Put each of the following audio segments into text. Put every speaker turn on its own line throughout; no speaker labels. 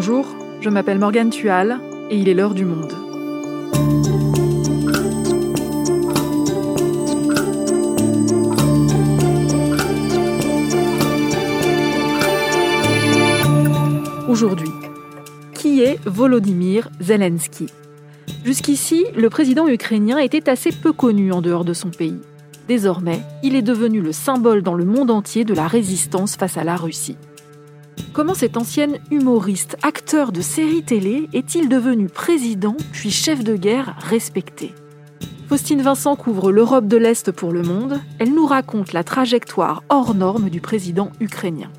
Bonjour, je m'appelle Morgane Tual et il est l'heure du monde. Aujourd'hui, qui est Volodymyr Zelensky? Jusqu'ici, le président ukrainien était assez peu connu en dehors de son pays. Désormais, il est devenu le symbole dans le monde entier de la résistance face à la Russie. Comment cet ancien humoriste, acteur de séries télé, est-il devenu président puis chef de guerre respecté? Faustine Vincent couvre l'Europe de l'Est pour le monde. Elle nous raconte la trajectoire hors norme du président ukrainien.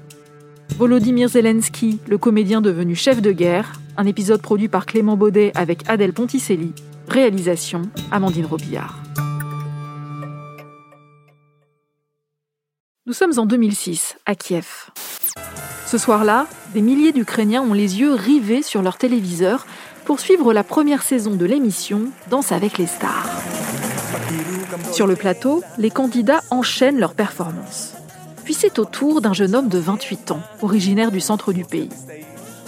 Volodymyr Zelensky, le comédien devenu chef de guerre, un épisode produit par Clément Baudet avec Adèle Ponticelli, réalisation Amandine Robillard. Nous sommes en 2006, à Kiev. Ce soir-là, des milliers d'Ukrainiens ont les yeux rivés sur leur téléviseur pour suivre la première saison de l'émission Danse avec les stars. Sur le plateau, les candidats enchaînent leurs performances. Puis c'est au tour d'un jeune homme de 28 ans, originaire du centre du pays.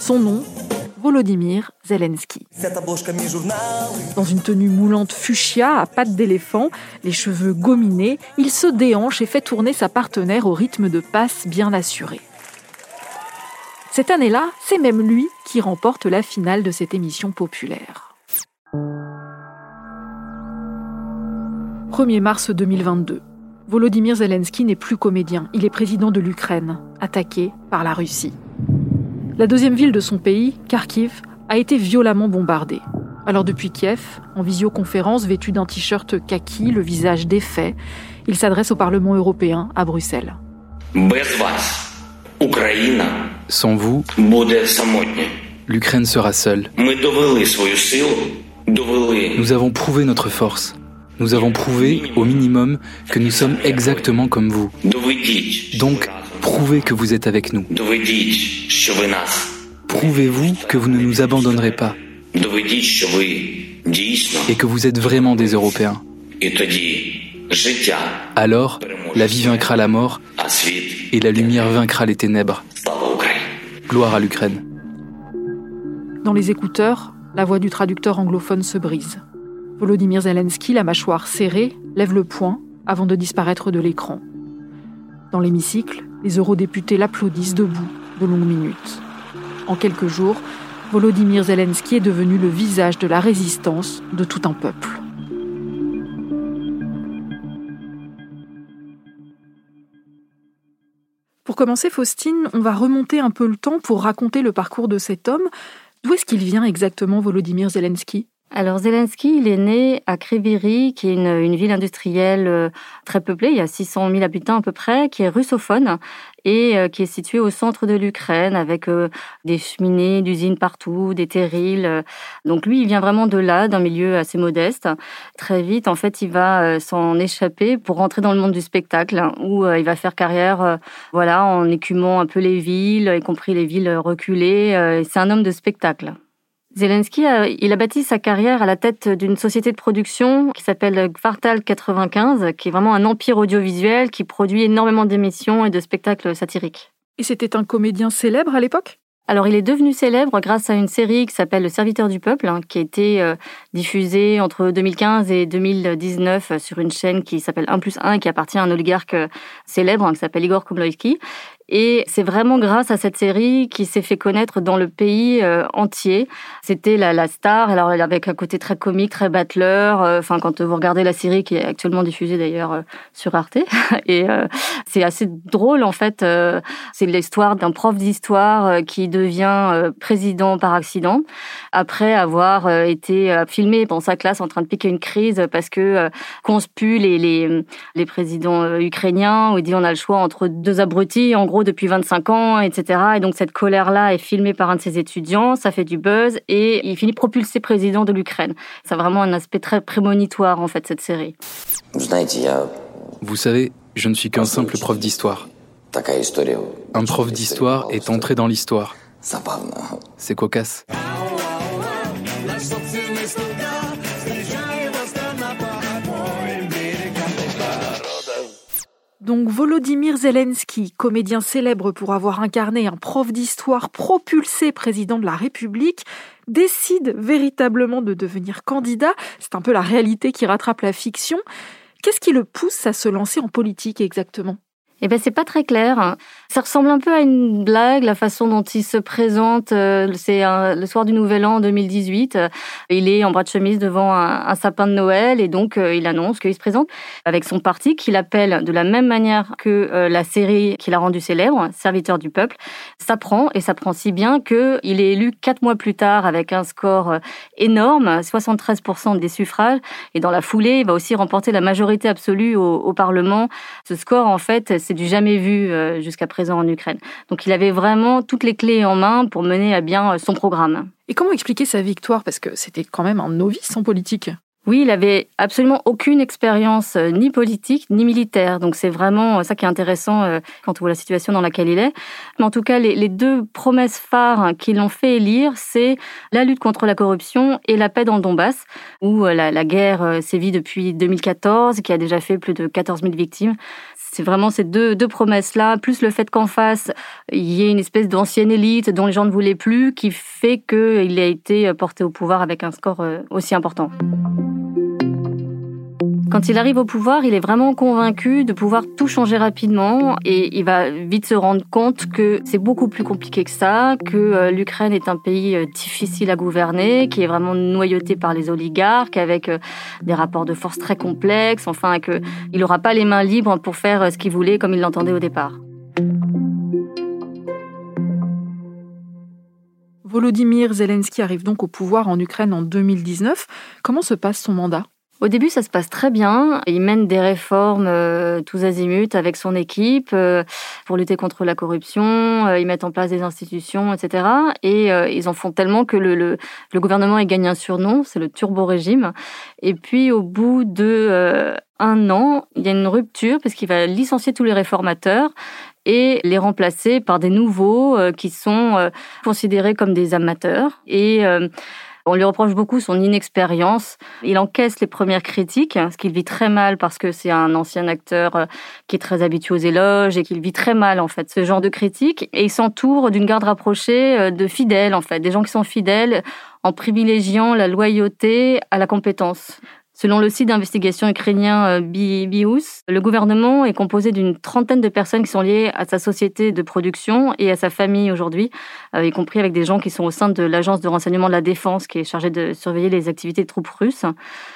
Son nom, Volodymyr Zelensky. Dans une tenue moulante fuchsia à pattes d'éléphant, les cheveux gominés, il se déhanche et fait tourner sa partenaire au rythme de passe bien assuré. Cette année-là, c'est même lui qui remporte la finale de cette émission populaire. 1er mars 2022. Volodymyr Zelensky n'est plus comédien, il est président de l'Ukraine, attaqué par la Russie. La deuxième ville de son pays, Kharkiv, a été violemment bombardée. Alors depuis Kiev, en visioconférence vêtu d'un t-shirt kaki, le visage défait, il s'adresse au Parlement européen à Bruxelles.
Sans vous, l'Ukraine sera seule. Nous avons prouvé notre force. Nous avons prouvé, au minimum, que nous sommes exactement comme vous. Donc, prouvez que vous êtes avec nous. Prouvez-vous que vous ne nous abandonnerez pas. Et que vous êtes vraiment des Européens. Alors, la vie vaincra la mort et la lumière vaincra les ténèbres. Gloire à l'Ukraine.
Dans les écouteurs, la voix du traducteur anglophone se brise. Volodymyr Zelensky, la mâchoire serrée, lève le poing avant de disparaître de l'écran. Dans l'hémicycle, les eurodéputés l'applaudissent debout de longues minutes. En quelques jours, Volodymyr Zelensky est devenu le visage de la résistance de tout un peuple. Pour commencer, Faustine, on va remonter un peu le temps pour raconter le parcours de cet homme. D'où est-ce qu'il vient exactement, Volodymyr Zelensky?
Alors Zelensky, il est né à Kriviri, qui est une, ville industrielle euh, très peuplée, il y a 600 000 habitants à peu près, qui est russophone et euh, qui est située au centre de l'Ukraine avec euh, des cheminées d'usines partout, des terrils. Donc lui, il vient vraiment de là, d'un milieu assez modeste. Très vite, en fait, il va s'en échapper pour rentrer dans le monde du spectacle, hein, où il va faire carrière, voilà, en écumant un peu les villes, y compris les villes reculées. C'est un homme de spectacle. Zelensky, il a bâti sa carrière à la tête d'une société de production qui s'appelle Kvartal 95, qui est vraiment un empire audiovisuel qui produit énormément d'émissions et de spectacles satiriques.
Et c'était un comédien célèbre à l'époque?
Alors, il est devenu célèbre grâce à une série qui s'appelle Le Serviteur du Peuple, hein, qui a été euh, diffusée entre 2015 et 2019 sur une chaîne qui s'appelle 1 plus 1 et qui appartient à un oligarque euh, célèbre hein, qui s'appelle Igor Komloïski. Et c'est vraiment grâce à cette série qui s'est fait connaître dans le pays euh, entier. C'était la, la, star, alors avec un côté très comique, très battleur. Euh, enfin, quand vous regardez la série qui est actuellement diffusée d'ailleurs euh, sur Arte, et c'est assez drôle en fait. c'est l'histoire d'un prof d'histoire qui devient président par accident après avoir été filmé dans sa classe en train de piquer une crise parce que conspue les, les, les présidents ukrainiens où il dit on a le choix entre deux abrutis. Gros, depuis 25 ans, etc. Et donc cette colère-là est filmée par un de ses étudiants, ça fait du buzz et il finit propulsé président de l'Ukraine. C'est vraiment un aspect très prémonitoire en fait cette série.
Vous savez, je ne suis qu'un simple prof d'histoire. Un prof d'histoire est entré dans l'histoire. C'est cocasse.
Donc Volodymyr Zelensky, comédien célèbre pour avoir incarné un prof d'histoire propulsé président de la République, décide véritablement de devenir candidat. C'est un peu la réalité qui rattrape la fiction. Qu'est-ce qui le pousse à se lancer en politique exactement?
Eh ben c'est pas très clair. Ça ressemble un peu à une blague, la façon dont il se présente. Euh, c'est le soir du Nouvel An 2018. Il est en bras de chemise devant un, sapin de Noël et donc euh, il annonce qu'il se présente avec son parti qu'il appelle de la même manière que euh, la série qu'il a rendue célèbre, Serviteur du peuple. Ça prend et ça prend si bien que il est élu quatre mois plus tard avec un score énorme, 73% des suffrages et dans la foulée, il va aussi remporter la majorité absolue au, au Parlement. Ce score en fait, c'est du jamais vu euh, jusqu'à présent en Ukraine. Donc il avait vraiment toutes les clés en main pour mener à bien euh, son programme.
Et comment expliquer sa victoire? Parce que c'était quand même un novice en politique.
Oui, il avait absolument aucune expérience euh, ni politique ni militaire. Donc c'est vraiment ça qui est intéressant quand on voit la situation dans laquelle il est. Mais en tout cas, les, deux promesses phares qui l'ont fait élire, c'est la lutte contre la corruption et la paix dans le Donbass, où la, la guerre sévit depuis 2014, qui a déjà fait plus de 14 000 victimes. C'est vraiment ces deux, deux promesses-là, plus le fait qu'en face, il y ait une espèce d'ancienne élite dont les gens ne voulaient plus, qui fait qu'il a été porté au pouvoir avec un score euh, aussi important. Quand il arrive au pouvoir, il est vraiment convaincu de pouvoir tout changer rapidement et il va vite se rendre compte que c'est beaucoup plus compliqué que ça, que euh, l'Ukraine est un pays euh, difficile à gouverner, qui est vraiment noyauté par les oligarques avec euh, des rapports de force très complexes, enfin qu'il n'aura pas les mains libres pour faire ce qu'il voulait comme il l'entendait au départ.
Volodymyr Zelensky arrive donc au pouvoir en Ukraine en 2019. Comment se passe son mandat?
Au début, ça se passe très bien. Il mène des réformes euh, tous azimuts avec son équipe euh, pour lutter contre la corruption. Euh, ils mettent en place des institutions, etc. Et ils en font tellement que le, le, le gouvernement il gagne un surnom, c'est le turbo-régime. Et puis, au bout de un an, il y a une rupture parce qu'il va licencier tous les réformateurs et les remplacer par des nouveaux qui sont considérés comme des amateurs. Et on lui reproche beaucoup son inexpérience. Il encaisse les premières critiques, ce qu'il vit très mal parce que c'est un ancien acteur euh, qui est très habitué aux éloges et qu'il vit très mal en fait ce genre de critiques. Et il s'entoure d'une garde rapprochée euh, de fidèles en fait, des gens qui sont fidèles en privilégiant la loyauté à la compétence. Selon le site d'investigation ukrainien euh, BIOS, le gouvernement est composé d'une trentaine de personnes qui sont liées à sa société de production et à sa famille aujourd'hui, euh, y compris avec des gens qui sont au sein de l'agence de renseignement de la défense qui est chargée de surveiller les activités de troupes russes.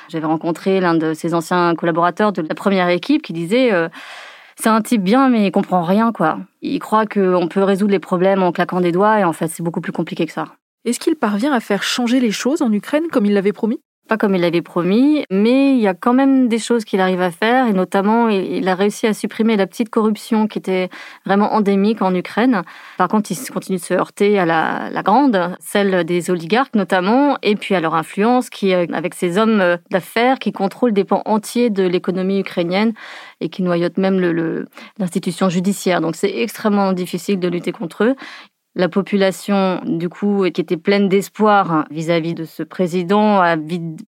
J'avais rencontré l'un de ses anciens collaborateurs de la première équipe qui disait euh, c'est un type bien, mais il comprend rien, quoi. Il croit qu'on peut résoudre les problèmes en claquant des doigts, et en fait, c'est beaucoup plus compliqué que ça.
Est-ce qu'il parvient à faire changer les choses en Ukraine comme il l'avait promis?
Pas comme il l'avait promis, mais il y a quand même des choses qu'il arrive à faire, et notamment il a réussi à supprimer la petite corruption qui était vraiment endémique en Ukraine. Par contre, il continue de se heurter à la, grande, celle des oligarques notamment, et puis à leur influence, qui avec ces hommes d'affaires qui contrôlent des pans entiers de l'économie ukrainienne et qui noyotent même l'institution judiciaire. Donc c'est extrêmement difficile de lutter contre eux. La population, du coup, qui était pleine d'espoir vis-à-vis de ce président, a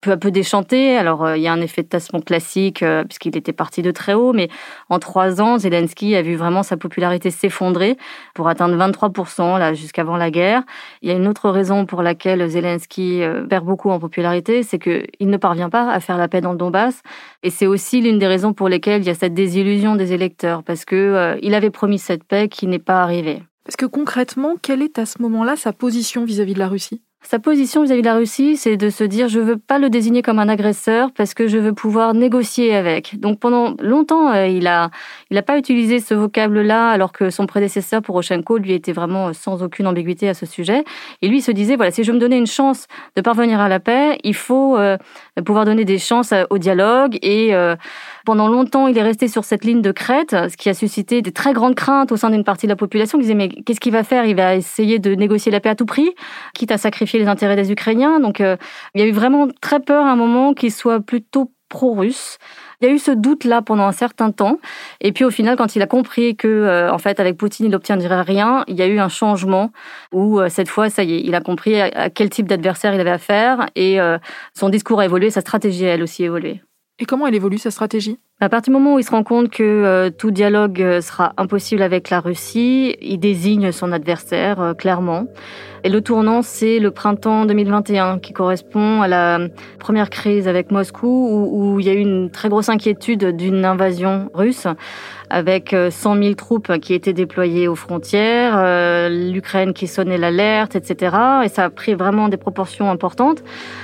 peu à peu déchanté. Alors, euh, il y a un effet de tassement classique, euh, puisqu'il était parti de très haut, mais en trois ans, Zelensky a vu vraiment sa popularité s'effondrer pour atteindre 23%, là, jusqu'avant la guerre. Il y a une autre raison pour laquelle Zelensky euh, perd beaucoup en popularité, c'est qu'il ne parvient pas à faire la paix dans le Donbass. Et c'est aussi l'une des raisons pour lesquelles il y a cette désillusion des électeurs, parce que il avait promis cette paix qui n'est pas arrivée.
Parce que concrètement, quelle est à ce moment-là sa position vis-à-vis de la Russie?
Sa position vis-à-vis de la Russie, c'est de se dire je veux pas le désigner comme un agresseur parce que je veux pouvoir négocier avec. Donc pendant longtemps, euh, il a il a pas utilisé ce vocable-là alors que son prédécesseur Poroshenko lui était vraiment sans aucune ambiguïté à ce sujet. Et lui il se disait voilà si je veux me donner une chance de parvenir à la paix, il faut euh, pouvoir donner des chances euh, au dialogue et pendant longtemps, il est resté sur cette ligne de crête, ce qui a suscité des très grandes craintes au sein d'une partie de la population qui disait mais qu'est-ce qu'il va faire? Il va essayer de négocier la paix à tout prix, quitte à sacrifier les intérêts des Ukrainiens. Donc euh, il y a eu vraiment très peur à un moment qu'il soit plutôt pro-russe. Il y a eu ce doute-là pendant un certain temps. Et puis au final, quand il a compris que, euh, en fait, avec Poutine, il n'obtiendrait rien, il y a eu un changement où euh, cette fois, ça y est, il a compris à, quel type d'adversaire il avait affaire et son discours a évolué, sa stratégie a elle aussi évolué.
Et comment elle évolue sa stratégie?
À partir du moment où il se rend compte que euh, tout dialogue euh, sera impossible avec la Russie, il désigne son adversaire euh, clairement. Et le tournant, c'est le printemps 2021, qui correspond à la première crise avec Moscou, où, il y a eu une très grosse inquiétude d'une invasion russe avec 100 euh, 000 troupes qui étaient déployées aux frontières, l'Ukraine qui sonnait l'alerte, etc. Et ça a pris vraiment des proportions importantes.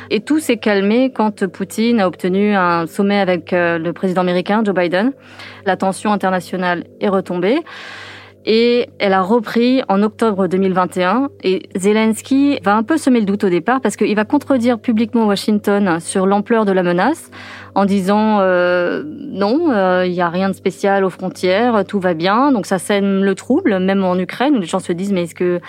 Et tout s'est calmé quand Poutine a obtenu un sommet avec le président Joe Biden. La tension internationale est retombée et elle a repris en octobre 2021. Et Zelensky va un peu semer le doute au départ parce qu'il va contredire publiquement Washington sur l'ampleur de la menace en disant euh, non, euh, il n'y a rien de spécial aux frontières, tout va bien. Donc ça sème le trouble, même en Ukraine où les gens se disent mais est-ce que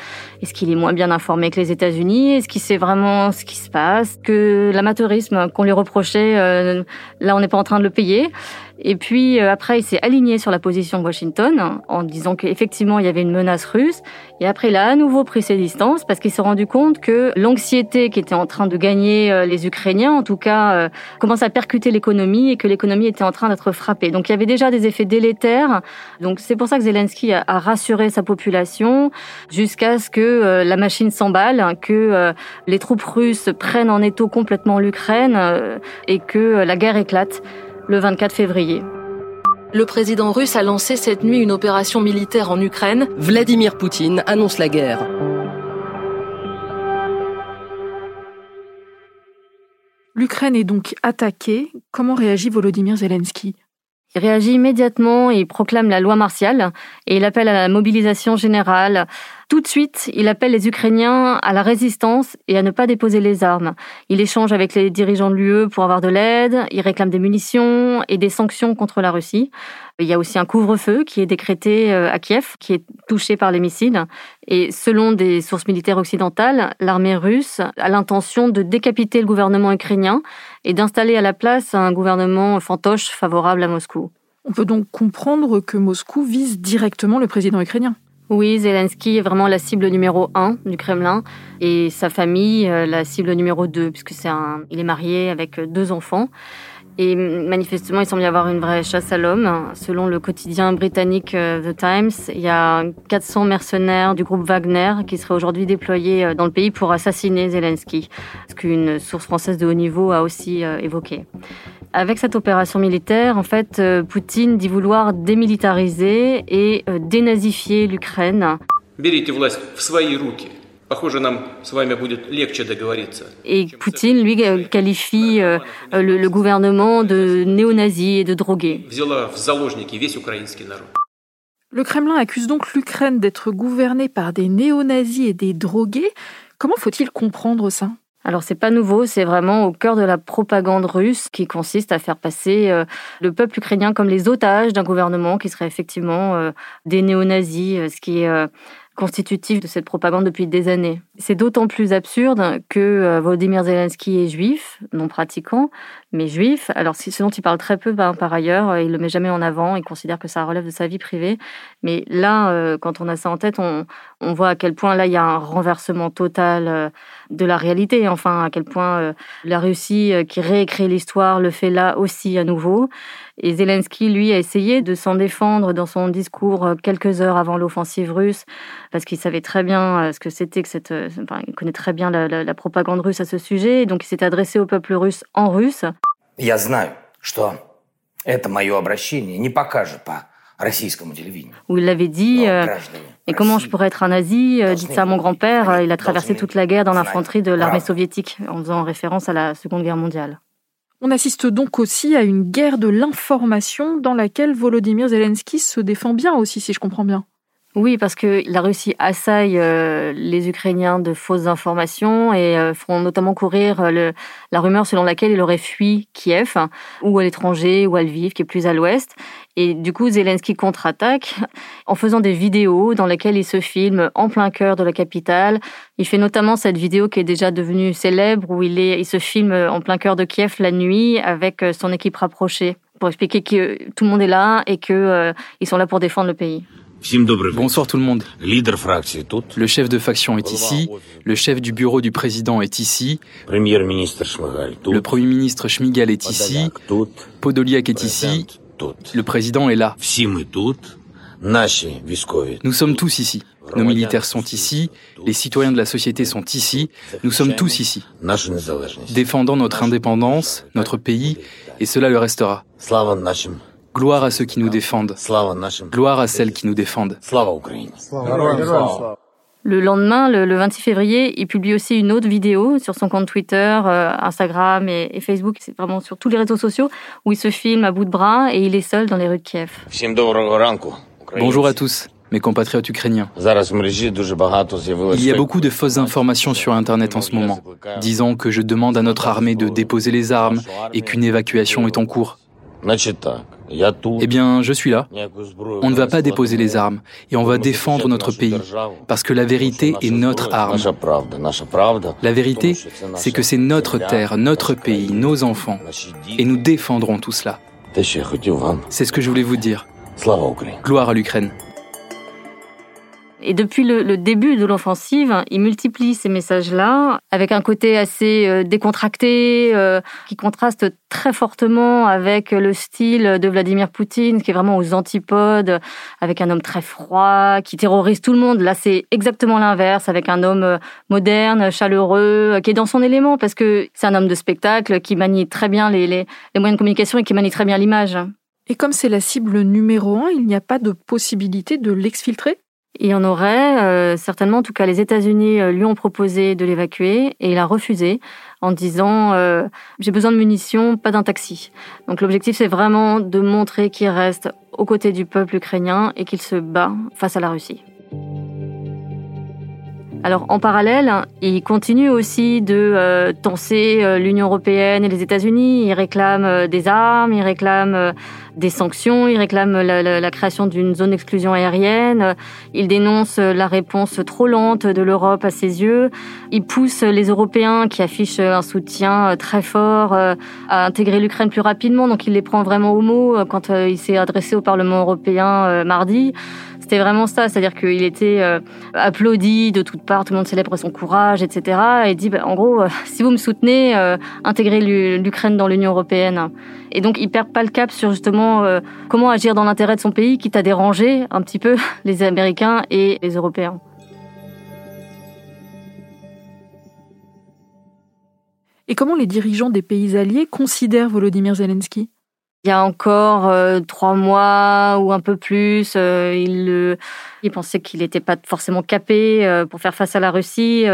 est-ce qu'il est moins bien informé que les États-Unis? Est-ce qu'il sait vraiment ce qui se passe? Que l'amateurisme qu'on lui reprochait, euh, là on n'est pas en train de le payer. Et puis euh, après, il s'est aligné sur la position de Washington en disant qu'effectivement il y avait une menace russe. Et après, il a à nouveau pris ses distances parce qu'il s'est rendu compte que l'anxiété qui était en train de gagner euh, les Ukrainiens, en tout cas, euh, commence à percuter l'économie et que l'économie était en train d'être frappée. Donc il y avait déjà des effets délétères. Donc c'est pour ça que Zelensky a, rassuré sa population jusqu'à ce que la machine s'emballe, que les troupes russes prennent en étau complètement l'Ukraine et que la guerre éclate le 24 février.
Le président russe a lancé cette nuit une opération militaire en Ukraine.
Vladimir Poutine annonce la guerre.
L'Ukraine est donc attaquée. Comment réagit Volodymyr Zelensky?
Il réagit immédiatement et proclame la loi martiale et il appelle à la mobilisation générale. Tout de suite, il appelle les Ukrainiens à la résistance et à ne pas déposer les armes. Il échange avec les dirigeants de l'UE pour avoir de l'aide, il réclame des munitions et des sanctions contre la Russie. Il y a aussi un couvre-feu qui est décrété euh, à Kiev, qui est touché par les missiles. Et selon des sources militaires occidentales, l'armée russe a l'intention de décapiter le gouvernement ukrainien et d'installer à la place un gouvernement fantoche favorable à Moscou.
On peut donc comprendre que Moscou vise directement le président ukrainien.
Oui, Zelensky est vraiment la cible numéro un du Kremlin et sa famille euh, la cible numéro deux puisque c'est un, il est marié avec deux enfants. Et manifestement, il semble y avoir une vraie chasse à l'homme. Selon le quotidien britannique euh, The Times, il y a 400 mercenaires du groupe Wagner qui seraient aujourd'hui déployés euh, dans le pays pour assassiner Zelensky, ce qu'une source française de haut niveau a aussi euh, évoqué. Avec cette opération militaire, en fait, Poutine dit vouloir démilitariser et dénazifier l'Ukraine. Et Poutine, lui, euh, qualifie euh, le, gouvernement de néo-nazi et de drogué.
Le Kremlin accuse donc l'Ukraine d'être gouvernée par des néo-nazis et des drogués. Comment faut-il comprendre ça?
Alors c'est pas nouveau, c'est vraiment au cœur de la propagande russe qui consiste à faire passer euh, le peuple ukrainien comme les otages d'un gouvernement qui serait effectivement des néo-nazis, ce qui est constitutif de cette propagande depuis des années. C'est d'autant plus absurde que euh, Volodymyr Zelensky est juif, non pratiquant, mais juif. Alors, ce dont il parle très peu, ben, par ailleurs, euh, il le met jamais en avant, il considère que ça relève de sa vie privée. Mais là, euh, quand on a ça en tête, on, on voit à quel point là, il y a un renversement total de la réalité. Enfin, à quel point la Russie, qui réécrit l'histoire, le fait là aussi à nouveau. Et Zelensky, lui, a essayé de s'en défendre dans son discours quelques heures avant l'offensive russe, parce qu'il savait très bien ce que c'était que cette... Enfin, il connaît très bien la, la, la propagande russe à ce sujet, donc il s'est adressé au peuple russe en russe.
Я знаю, что это мое обращение не покажет по российскому телевидению.
Où il l'avait dit, euh, et comment je pourrais être un nazi euh, Dites ça à mon grand-père, il a traversé toute la guerre dans l'infanterie de l'armée soviétique, en faisant référence à la Seconde Guerre mondiale.
On assiste donc aussi à une guerre de l'information dans laquelle Volodymyr Zelensky se défend bien aussi, si je comprends bien.
Oui, parce que la Russie assaille euh, les Ukrainiens de fausses informations et euh, font notamment courir euh, le, la rumeur selon laquelle il aurait fui Kiev, ou à l'étranger, ou à Lviv, qui est plus à l'ouest. Et du coup, Zelensky contre-attaque en faisant des vidéos dans lesquelles il se filme en plein cœur de la capitale. Il fait notamment cette vidéo qui est déjà devenue célèbre, où il, est, il se filme en plein cœur de Kiev la nuit avec son équipe rapprochée, pour expliquer que tout le monde est là et qu'ils ils sont là pour défendre le pays.
Bonsoir tout le monde. Le chef de faction est ici, le chef du bureau du président est ici, le premier ministre Schmigal est ici, Podoliak est ici, Le président est là. Nous sommes tous ici. Nos militaires sont ici, les citoyens de la société sont ici, nous sommes tous ici, défendant notre indépendance, notre pays, et cela le restera. Gloire à ceux qui nous défendent. Gloire à celles qui nous défendent.
Le lendemain, le, 26 février, il publie aussi une autre vidéo sur son compte Twitter, euh, Instagram et, Facebook, c'est vraiment sur tous les réseaux sociaux, où il se filme à bout de bras et il est seul dans les rues de Kiev.
Bonjour à tous mes compatriotes ukrainiens. Il y a beaucoup de fausses informations sur Internet en ce moment, disant que je demande à notre armée de déposer les armes et qu'une évacuation est en cours. Eh bien, je suis là. On ne va pas déposer les armes et on va défendre notre pays parce que la vérité est notre arme. La vérité, c'est que c'est notre terre, notre pays, nos enfants et nous défendrons tout cela. C'est ce que je voulais vous dire. Gloire à l'Ukraine.
Et depuis le, début de l'offensive, il multiplie ces messages-là avec un côté assez euh, décontracté euh, qui contraste très fortement avec le style de Vladimir Poutine, qui est vraiment aux antipodes, avec un homme très froid, qui terrorise tout le monde. Là, c'est exactement l'inverse, avec un homme euh, moderne, chaleureux, qui est dans son élément, parce que c'est un homme de spectacle qui manie très bien les, les moyens de communication et qui manie très bien l'image.
Et comme c'est la cible numéro un, il n'y a pas de possibilité de l'exfiltrer?
Il y en aurait, euh, certainement. En tout cas, les États-Unis euh, lui ont proposé de l'évacuer et il a refusé en disant euh, j'ai besoin de munitions, pas d'un taxi. Donc l'objectif, c'est vraiment de montrer qu'il reste aux côtés du peuple ukrainien et qu'il se bat face à la Russie. Alors en parallèle, il continue aussi de euh, tenser euh, l'Union européenne et les États-Unis. Il réclame euh, des armes, il réclame des sanctions, il réclame la, création d'une zone d'exclusion aérienne. Il dénonce la réponse trop lente de l'Europe à ses yeux. Il pousse les Européens qui affichent un soutien très fort à intégrer l'Ukraine plus rapidement. Donc il les prend vraiment au mot quand il s'est adressé au Parlement européen mardi. C'était vraiment ça, c'est-à-dire qu'il était euh, applaudi de toutes parts, tout le monde célèbre son courage, etc. Et dit, bah, en gros, euh, si vous me soutenez, euh, intégrez l'Ukraine dans l'Union européenne. Et donc, il perd pas le cap sur justement comment agir dans l'intérêt de son pays, quitte à déranger un petit peu les Américains et les Européens.
Et comment les dirigeants des pays alliés considèrent Volodymyr Zelensky?
Il y a encore euh, trois mois ou un peu plus, euh, il, il pensait qu'il n'était pas forcément capé euh, pour faire face à la Russie.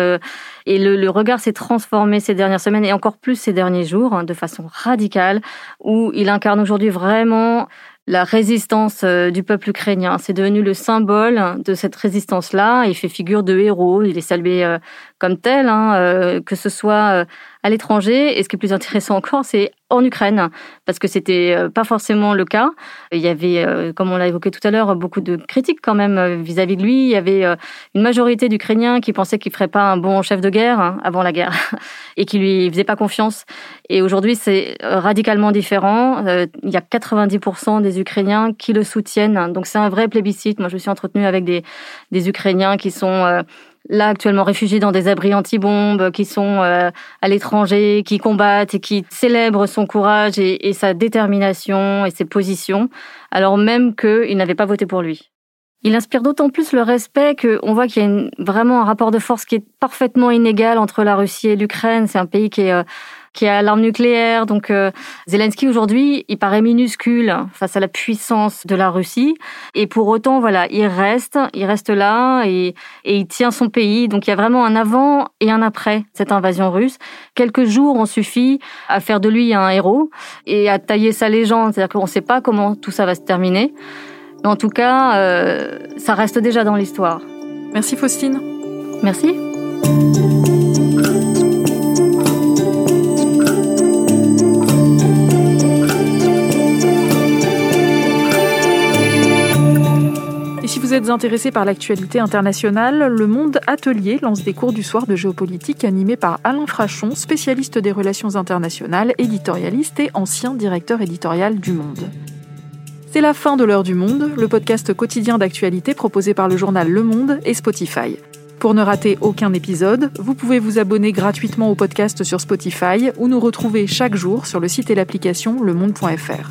et le, le regard s'est transformé ces dernières semaines et encore plus ces derniers jours hein, de façon radicale, où il incarne aujourd'hui vraiment la résistance du peuple ukrainien. C'est devenu le symbole de cette résistance-là. Il fait figure de héros. Il est salué comme tel, hein, que ce soit à l'étranger. Et ce qui est plus intéressant encore, c'est en Ukraine, parce que c'était euh, pas forcément le cas. Il y avait, euh, comme on l'a évoqué tout à l'heure, beaucoup de critiques quand même euh, vis-à-vis de lui. Il y avait une majorité d'Ukrainiens qui pensaient qu'il ferait pas un bon chef de guerre hein, avant la guerre et qui lui faisaient pas confiance. Et aujourd'hui, c'est radicalement différent. Il y a 90% des Ukrainiens qui le soutiennent. Donc c'est un vrai plébiscite. Moi, je me suis entretenue avec des, des Ukrainiens qui sont là actuellement réfugiés dans des abris anti-bombes, qui sont euh, à l'étranger, qui combattent et qui célèbrent son courage et, sa détermination et ses positions, alors même qu'ils n'avaient pas voté pour lui. Il inspire d'autant plus le respect qu'on voit qu'il y a vraiment un rapport de force qui est parfaitement inégal entre la Russie et l'Ukraine. C'est un pays qui est euh, qui a l'arme nucléaire. Donc euh, Zelensky aujourd'hui, il paraît minuscule face à la puissance de la Russie. Et pour autant, voilà, il reste, il reste là et, et il tient son pays. Donc il y a vraiment un avant et un après cette invasion russe. Quelques jours ont suffi à faire de lui un héros et à tailler sa légende. C'est-à-dire qu'on ne sait pas comment tout ça va se terminer. Mais en tout cas, euh, ça reste déjà dans l'histoire.
Merci Faustine.
Merci.
Vous êtes intéressé par l'actualité internationale, le Monde Atelier lance des cours du soir de géopolitique animés par Alain Frachon, spécialiste des relations internationales, éditorialiste et ancien directeur éditorial du Monde. C'est la fin de l'heure du Monde, le podcast quotidien d'actualité proposé par le journal Le Monde et Spotify. Pour ne rater aucun épisode, vous pouvez vous abonner gratuitement au podcast sur Spotify ou nous retrouver chaque jour sur le site et l'application lemonde.fr.